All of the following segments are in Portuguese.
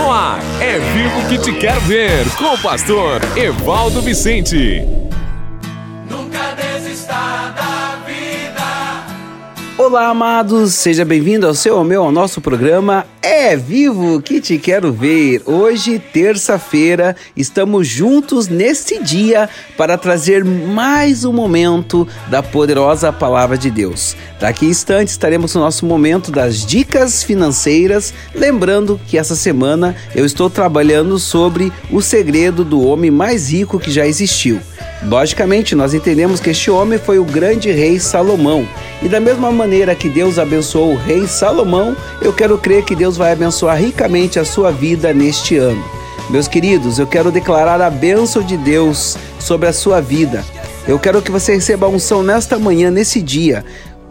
No ar, é vivo que te quero ver, com o pastor Evaldo Vicente. Nunca desista da vida. Olá, amados, seja bem-vindo ao seu, ao meu, ao nosso programa É Vivo que te quero ver. Hoje, terça-feira, estamos juntos nesse dia para trazer mais um momento da poderosa palavra de Deus. Daqui a instantes estaremos no nosso momento das dicas financeiras, lembrando que essa semana eu estou trabalhando sobre o segredo do homem mais rico que já existiu. Logicamente, nós entendemos que este homem foi o grande rei Salomão. E da mesma maneira que Deus abençoou o rei Salomão, eu quero crer que Deus vai abençoar ricamente a sua vida neste ano. Meus queridos, eu quero declarar a bênção de Deus sobre a sua vida. Eu quero que você receba a unção nesta manhã, nesse dia,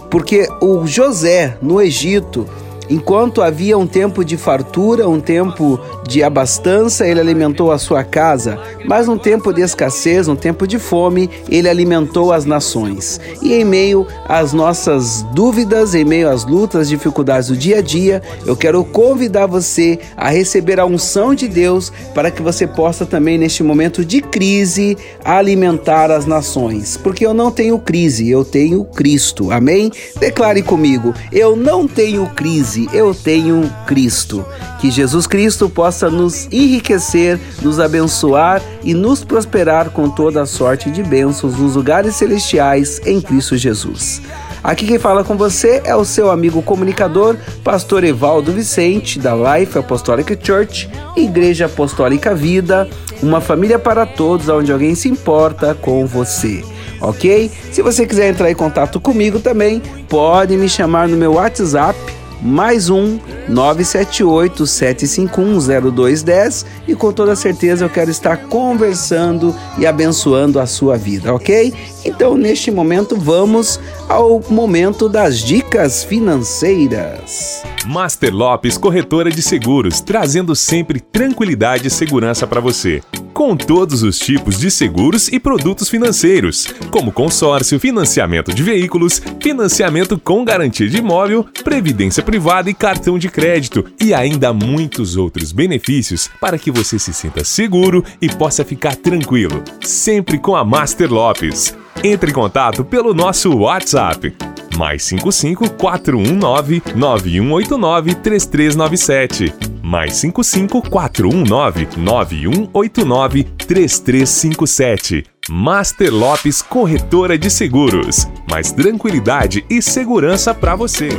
porque o José, no Egito, Enquanto havia um tempo de fartura, um tempo de abastança, ele alimentou a sua casa, mas um tempo de escassez, um tempo de fome, ele alimentou as nações. E em meio às nossas dúvidas, em meio às lutas, dificuldades do dia a dia, eu quero convidar você a receber a unção de Deus para que você possa também, neste momento de crise, alimentar as nações. Porque eu não tenho crise, eu tenho Cristo. Amém? Declare comigo: eu não tenho crise eu tenho Cristo. Que Jesus Cristo possa nos enriquecer, nos abençoar e nos prosperar com toda a sorte de bênçãos nos lugares celestiais em Cristo Jesus. Aqui quem fala com você é o seu amigo comunicador, pastor Evaldo Vicente, da Life Apostolic Church, Igreja Apostólica Vida, uma família para todos, onde alguém se importa com você ok? Se você quiser entrar em contato comigo também, pode me chamar no meu WhatsApp mais um 978 751 0210 e com toda certeza eu quero estar conversando e abençoando a sua vida, ok? Então neste momento vamos ao momento das dicas financeiras. Master Lopes Corretora de Seguros, trazendo sempre tranquilidade e segurança para você com todos os tipos de seguros e produtos financeiros, como consórcio, financiamento de veículos, financiamento com garantia de imóvel, previdência privada e cartão de crédito, e ainda muitos outros benefícios para que você se sinta seguro e possa ficar tranquilo, sempre com a Master Lopes. Entre em contato pelo nosso WhatsApp mais 55 419 9189 3397. Mais 55 419 9189 3357. Master Lopes Corretora de Seguros. Mais tranquilidade e segurança para você.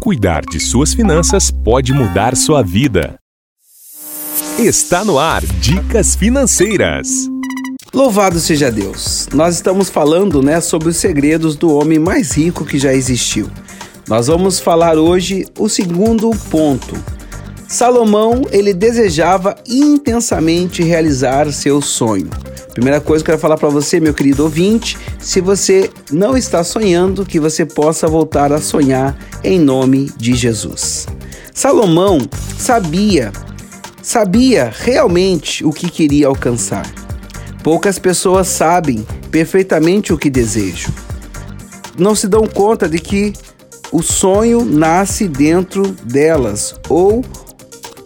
Cuidar de suas finanças pode mudar sua vida. Está no ar Dicas Financeiras. Louvado seja Deus. Nós estamos falando, né, sobre os segredos do homem mais rico que já existiu. Nós vamos falar hoje o segundo ponto. Salomão, ele desejava intensamente realizar seu sonho. Primeira coisa que eu quero falar para você, meu querido ouvinte, se você não está sonhando, que você possa voltar a sonhar em nome de Jesus. Salomão sabia, sabia realmente o que queria alcançar. Poucas pessoas sabem perfeitamente o que desejam. Não se dão conta de que o sonho nasce dentro delas ou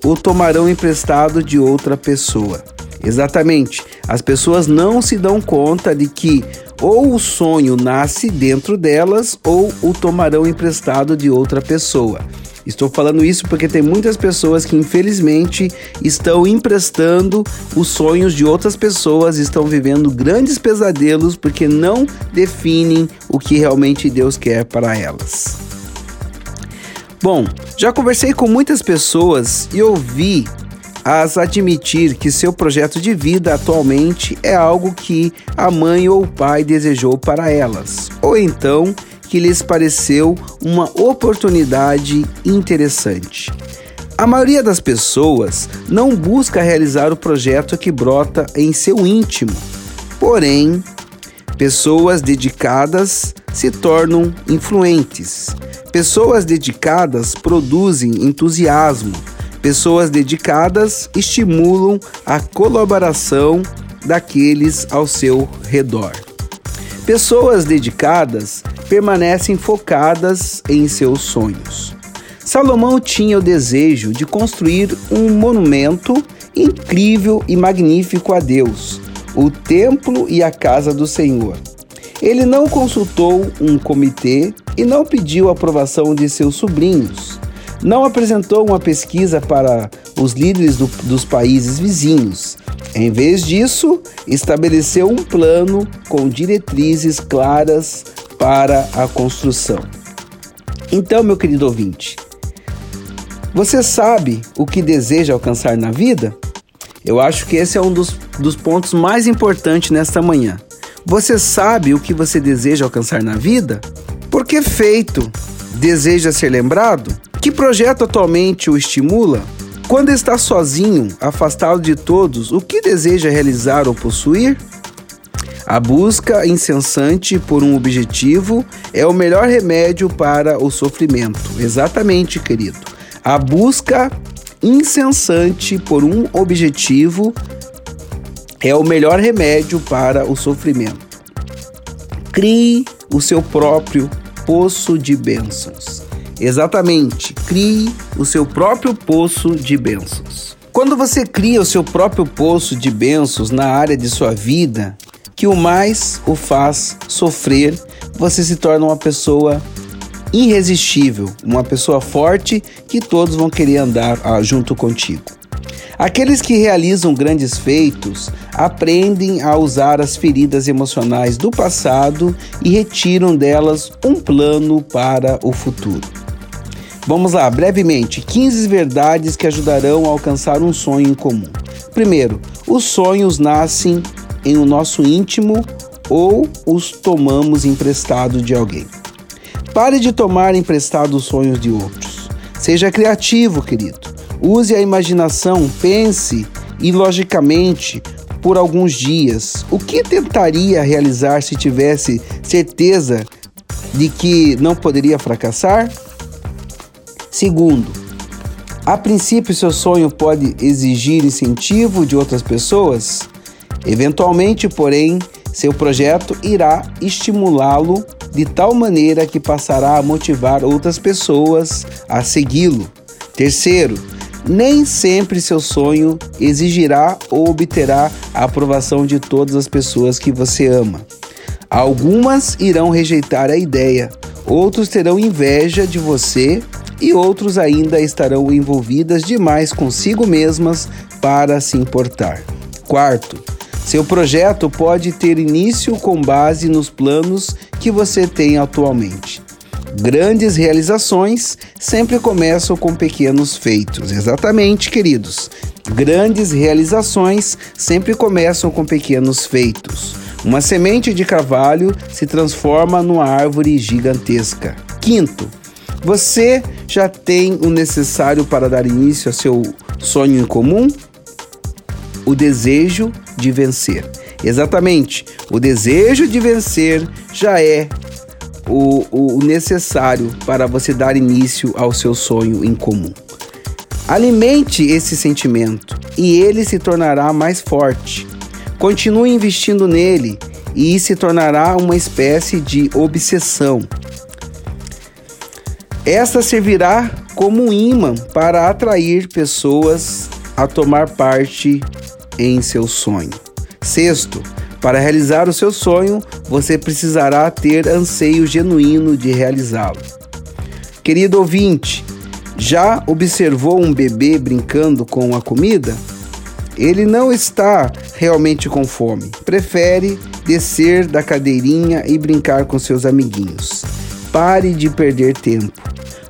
o tomarão emprestado de outra pessoa. Exatamente, as pessoas não se dão conta de que ou o sonho nasce dentro delas ou o tomarão emprestado de outra pessoa. Estou falando isso porque tem muitas pessoas que infelizmente estão emprestando os sonhos de outras pessoas, estão vivendo grandes pesadelos porque não definem o que realmente Deus quer para elas. Bom, já conversei com muitas pessoas e ouvi as admitir que seu projeto de vida atualmente é algo que a mãe ou o pai desejou para elas, ou então que lhes pareceu uma oportunidade interessante. A maioria das pessoas não busca realizar o projeto que brota em seu íntimo, porém, pessoas dedicadas se tornam influentes. Pessoas dedicadas produzem entusiasmo. Pessoas dedicadas estimulam a colaboração daqueles ao seu redor. Pessoas dedicadas permanecem focadas em seus sonhos. Salomão tinha o desejo de construir um monumento incrível e magnífico a Deus, o templo e a casa do Senhor. Ele não consultou um comitê e não pediu aprovação de seus sobrinhos. Não apresentou uma pesquisa para os líderes do, dos países vizinhos. Em vez disso, estabeleceu um plano com diretrizes claras para a construção. Então, meu querido ouvinte, você sabe o que deseja alcançar na vida? Eu acho que esse é um dos, dos pontos mais importantes nesta manhã. Você sabe o que você deseja alcançar na vida? Por que feito? Deseja ser lembrado? Que projeto atualmente o estimula? Quando está sozinho, afastado de todos, o que deseja realizar ou possuir? A busca incessante por um objetivo é o melhor remédio para o sofrimento. Exatamente, querido. A busca incessante por um objetivo é o melhor remédio para o sofrimento. Crie o seu próprio poço de bênçãos. Exatamente, crie o seu próprio poço de bênçãos. Quando você cria o seu próprio poço de bênçãos na área de sua vida, que o mais o faz sofrer, você se torna uma pessoa irresistível, uma pessoa forte que todos vão querer andar ah, junto contigo. Aqueles que realizam grandes feitos aprendem a usar as feridas emocionais do passado e retiram delas um plano para o futuro. Vamos lá, brevemente, 15 verdades que ajudarão a alcançar um sonho em comum. Primeiro, os sonhos nascem em o nosso íntimo ou os tomamos emprestado de alguém. Pare de tomar emprestado os sonhos de outros. Seja criativo, querido. Use a imaginação, pense e logicamente por alguns dias. O que tentaria realizar se tivesse certeza de que não poderia fracassar? Segundo, a princípio seu sonho pode exigir incentivo de outras pessoas? Eventualmente, porém, seu projeto irá estimulá-lo de tal maneira que passará a motivar outras pessoas a segui-lo. Terceiro, nem sempre seu sonho exigirá ou obterá a aprovação de todas as pessoas que você ama. Algumas irão rejeitar a ideia, outros terão inveja de você e outros ainda estarão envolvidas demais consigo mesmas para se importar. Quarto, seu projeto pode ter início com base nos planos que você tem atualmente. Grandes realizações sempre começam com pequenos feitos. Exatamente, queridos. Grandes realizações sempre começam com pequenos feitos. Uma semente de carvalho se transforma numa árvore gigantesca. Quinto, você já tem o necessário para dar início a seu sonho em comum? O desejo de vencer. Exatamente, o desejo de vencer já é o, o necessário para você dar início ao seu sonho em comum. Alimente esse sentimento e ele se tornará mais forte. Continue investindo nele e se tornará uma espécie de obsessão. Esta servirá como um imã para atrair pessoas a tomar parte em seu sonho. Sexto, para realizar o seu sonho, você precisará ter anseio genuíno de realizá-lo. Querido ouvinte, já observou um bebê brincando com a comida? Ele não está realmente com fome, prefere descer da cadeirinha e brincar com seus amiguinhos. Pare de perder tempo.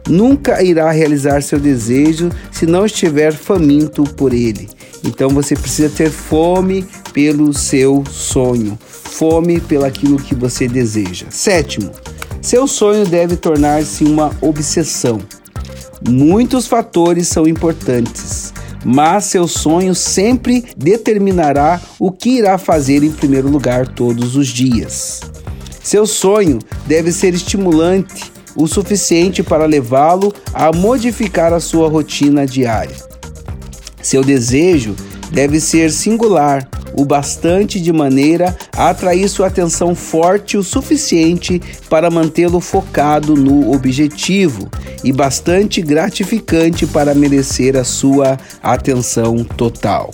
Nunca irá realizar seu desejo se não estiver faminto por ele. Então você precisa ter fome pelo seu sonho, fome pelaquilo que você deseja. Sétimo, seu sonho deve tornar-se uma obsessão. Muitos fatores são importantes, mas seu sonho sempre determinará o que irá fazer em primeiro lugar todos os dias. Seu sonho deve ser estimulante o suficiente para levá-lo a modificar a sua rotina diária. Seu desejo deve ser singular o bastante de maneira a atrair sua atenção forte o suficiente para mantê-lo focado no objetivo e bastante gratificante para merecer a sua atenção total.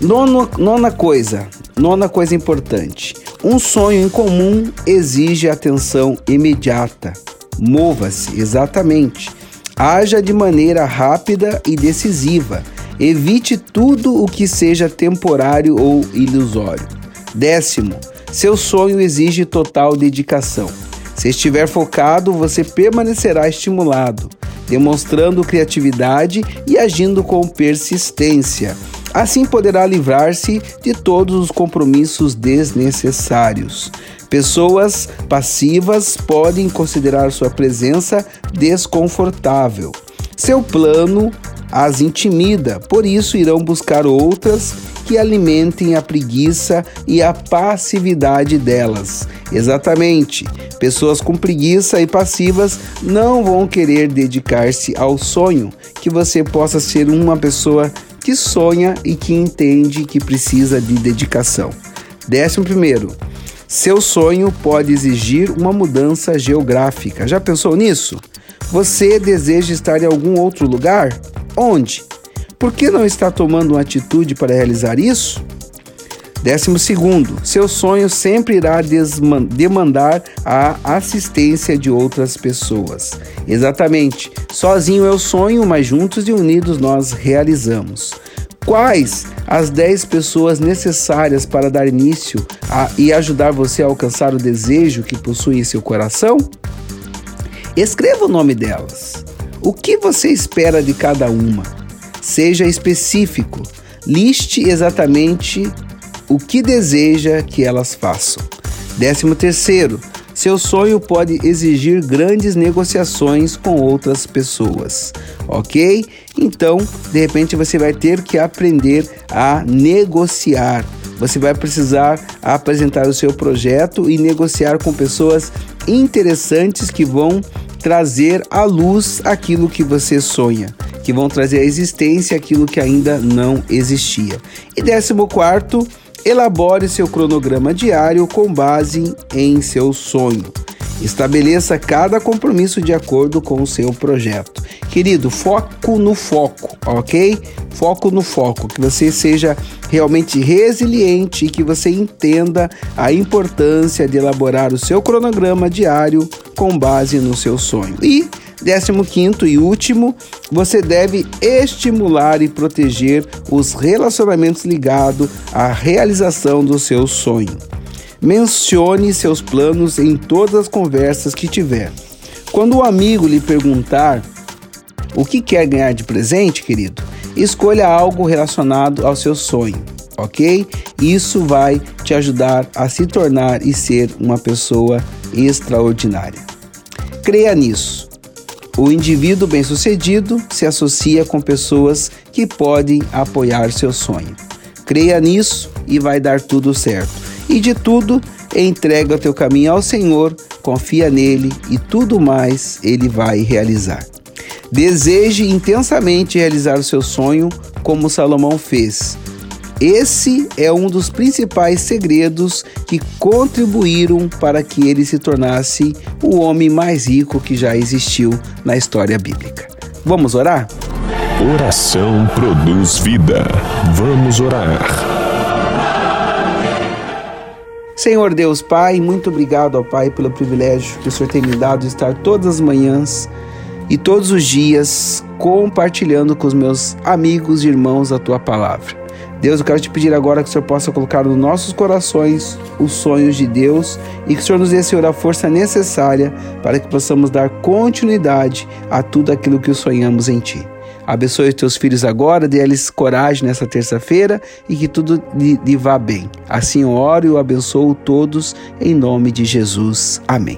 Nono, nona coisa, nona coisa importante. Um sonho em comum exige atenção imediata. Mova-se, exatamente. Haja de maneira rápida e decisiva. Evite tudo o que seja temporário ou ilusório. Décimo, seu sonho exige total dedicação. Se estiver focado, você permanecerá estimulado, demonstrando criatividade e agindo com persistência. Assim poderá livrar-se de todos os compromissos desnecessários. Pessoas passivas podem considerar sua presença desconfortável. Seu plano as intimida, por isso irão buscar outras que alimentem a preguiça e a passividade delas. Exatamente. Pessoas com preguiça e passivas não vão querer dedicar-se ao sonho que você possa ser uma pessoa que sonha e que entende que precisa de dedicação. Décimo primeiro, seu sonho pode exigir uma mudança geográfica. Já pensou nisso? Você deseja estar em algum outro lugar? Onde? Por que não está tomando uma atitude para realizar isso? Décimo segundo, seu sonho sempre irá demandar a assistência de outras pessoas. Exatamente, sozinho é o sonho, mas juntos e unidos nós realizamos. Quais as 10 pessoas necessárias para dar início a, e ajudar você a alcançar o desejo que possui em seu coração? Escreva o nome delas. O que você espera de cada uma? Seja específico. Liste exatamente o que deseja que elas façam. Décimo terceiro, seu sonho pode exigir grandes negociações com outras pessoas, ok? Então, de repente, você vai ter que aprender a negociar. Você vai precisar apresentar o seu projeto e negociar com pessoas interessantes que vão trazer à luz aquilo que você sonha, que vão trazer à existência aquilo que ainda não existia. E décimo quarto, Elabore seu cronograma diário com base em seu sonho. Estabeleça cada compromisso de acordo com o seu projeto. Querido, foco no foco, ok? Foco no foco, que você seja realmente resiliente e que você entenda a importância de elaborar o seu cronograma diário com base no seu sonho. E Décimo quinto e último, você deve estimular e proteger os relacionamentos ligados à realização do seu sonho. Mencione seus planos em todas as conversas que tiver. Quando o amigo lhe perguntar o que quer ganhar de presente, querido, escolha algo relacionado ao seu sonho, ok? Isso vai te ajudar a se tornar e ser uma pessoa extraordinária. Creia nisso. O indivíduo bem-sucedido se associa com pessoas que podem apoiar seu sonho. Creia nisso e vai dar tudo certo. E de tudo, entrega o teu caminho ao Senhor, confia nele e tudo mais ele vai realizar. Deseje intensamente realizar o seu sonho, como Salomão fez esse é um dos principais segredos que contribuíram para que ele se tornasse o homem mais rico que já existiu na história bíblica. Vamos orar? Oração produz vida. Vamos orar. Senhor Deus Pai, muito obrigado ao Pai pelo privilégio que o Senhor tem me dado de estar todas as manhãs e todos os dias compartilhando com os meus amigos e irmãos a tua palavra. Deus, eu quero te pedir agora que o Senhor possa colocar nos nossos corações os sonhos de Deus e que o Senhor nos dê, Senhor, a força necessária para que possamos dar continuidade a tudo aquilo que sonhamos em Ti. Abençoe os teus filhos agora, dê-lhes coragem nessa terça-feira e que tudo lhe, lhe vá bem. Assim eu oro e eu abençoo todos em nome de Jesus. Amém.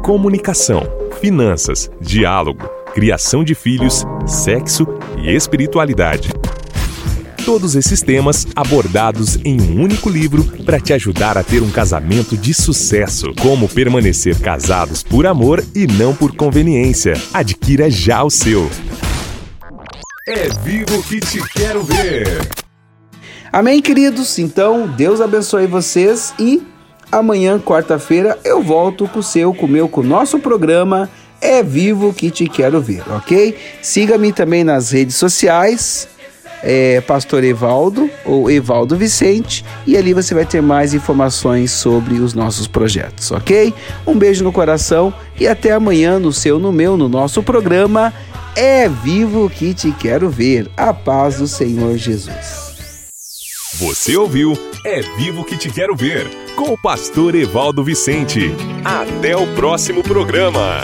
Comunicação, finanças, diálogo, criação de filhos, sexo e espiritualidade. Todos esses temas abordados em um único livro para te ajudar a ter um casamento de sucesso. Como permanecer casados por amor e não por conveniência. Adquira já o seu. É vivo que te quero ver. Amém, queridos? Então, Deus abençoe vocês e amanhã, quarta-feira, eu volto com o seu, com o meu, com o nosso programa É Vivo que Te Quero Ver, ok? Siga-me também nas redes sociais, é, Pastor Evaldo ou Evaldo Vicente, e ali você vai ter mais informações sobre os nossos projetos, ok? Um beijo no coração e até amanhã no seu, no meu, no nosso programa É Vivo que Te Quero Ver. A paz do Senhor Jesus. Você ouviu É Vivo que Te Quero Ver, com o pastor Evaldo Vicente. Até o próximo programa.